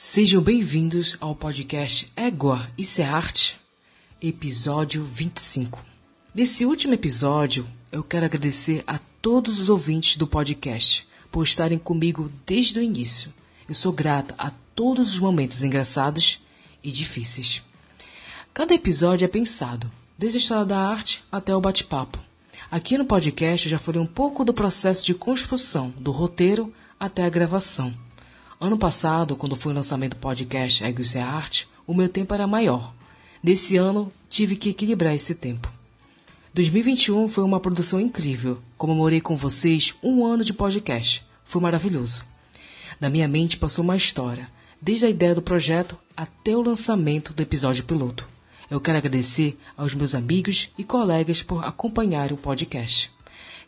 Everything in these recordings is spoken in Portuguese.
Sejam bem-vindos ao podcast Égua Isso é Arte, episódio 25. Nesse último episódio, eu quero agradecer a todos os ouvintes do podcast por estarem comigo desde o início. Eu sou grata a todos os momentos engraçados e difíceis. Cada episódio é pensado, desde a história da arte até o bate-papo. Aqui no podcast eu já falei um pouco do processo de construção, do roteiro até a gravação. Ano passado, quando foi o lançamento do podcast Ego é Arte, o meu tempo era maior. Nesse ano, tive que equilibrar esse tempo. 2021 foi uma produção incrível. Comemorei com vocês um ano de podcast. Foi maravilhoso. Na minha mente passou uma história, desde a ideia do projeto até o lançamento do episódio piloto. Eu quero agradecer aos meus amigos e colegas por acompanharem o podcast.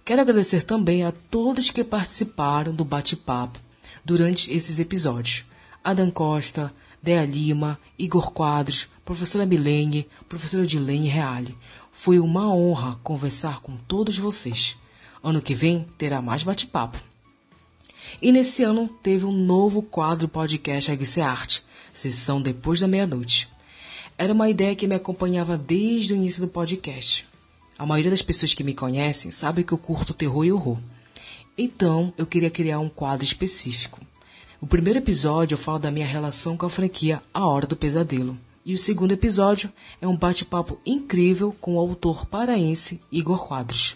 Quero agradecer também a todos que participaram do bate-papo durante esses episódios. Adam Costa, Dea Lima, Igor Quadros, professora Milene, professora Dilene Reale. Foi uma honra conversar com todos vocês. Ano que vem terá mais bate-papo. E nesse ano teve um novo quadro podcast Aguice Arte, sessão depois da meia-noite. Era uma ideia que me acompanhava desde o início do podcast. A maioria das pessoas que me conhecem sabe que eu curto terror e horror. Então, eu queria criar um quadro específico. O primeiro episódio eu falo da minha relação com a franquia A Hora do Pesadelo. E o segundo episódio é um bate-papo incrível com o autor paraense Igor Quadros.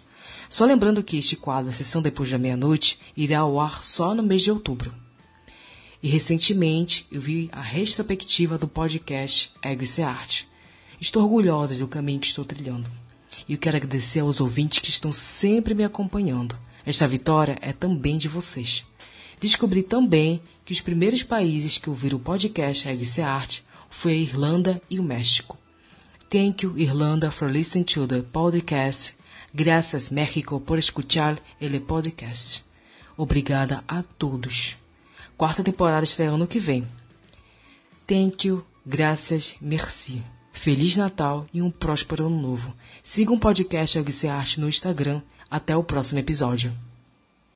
Só lembrando que este quadro, a sessão depois da meia-noite, irá ao ar só no mês de outubro. E recentemente eu vi a retrospectiva do podcast Ego e Arte. Estou orgulhosa do caminho que estou trilhando. E eu quero agradecer aos ouvintes que estão sempre me acompanhando. Esta vitória é também de vocês. Descobri também que os primeiros países que ouviram o podcast Revista Arte foi a Irlanda e o México. Thank you, Irlanda, for listening to the podcast. Graças, México, por escuchar ele podcast. Obrigada a todos. Quarta temporada estreia ano que vem. Thank you, graças, merci. Feliz Natal e um próspero ano novo. Siga o um podcast Revista Arte no Instagram até o próximo episódio.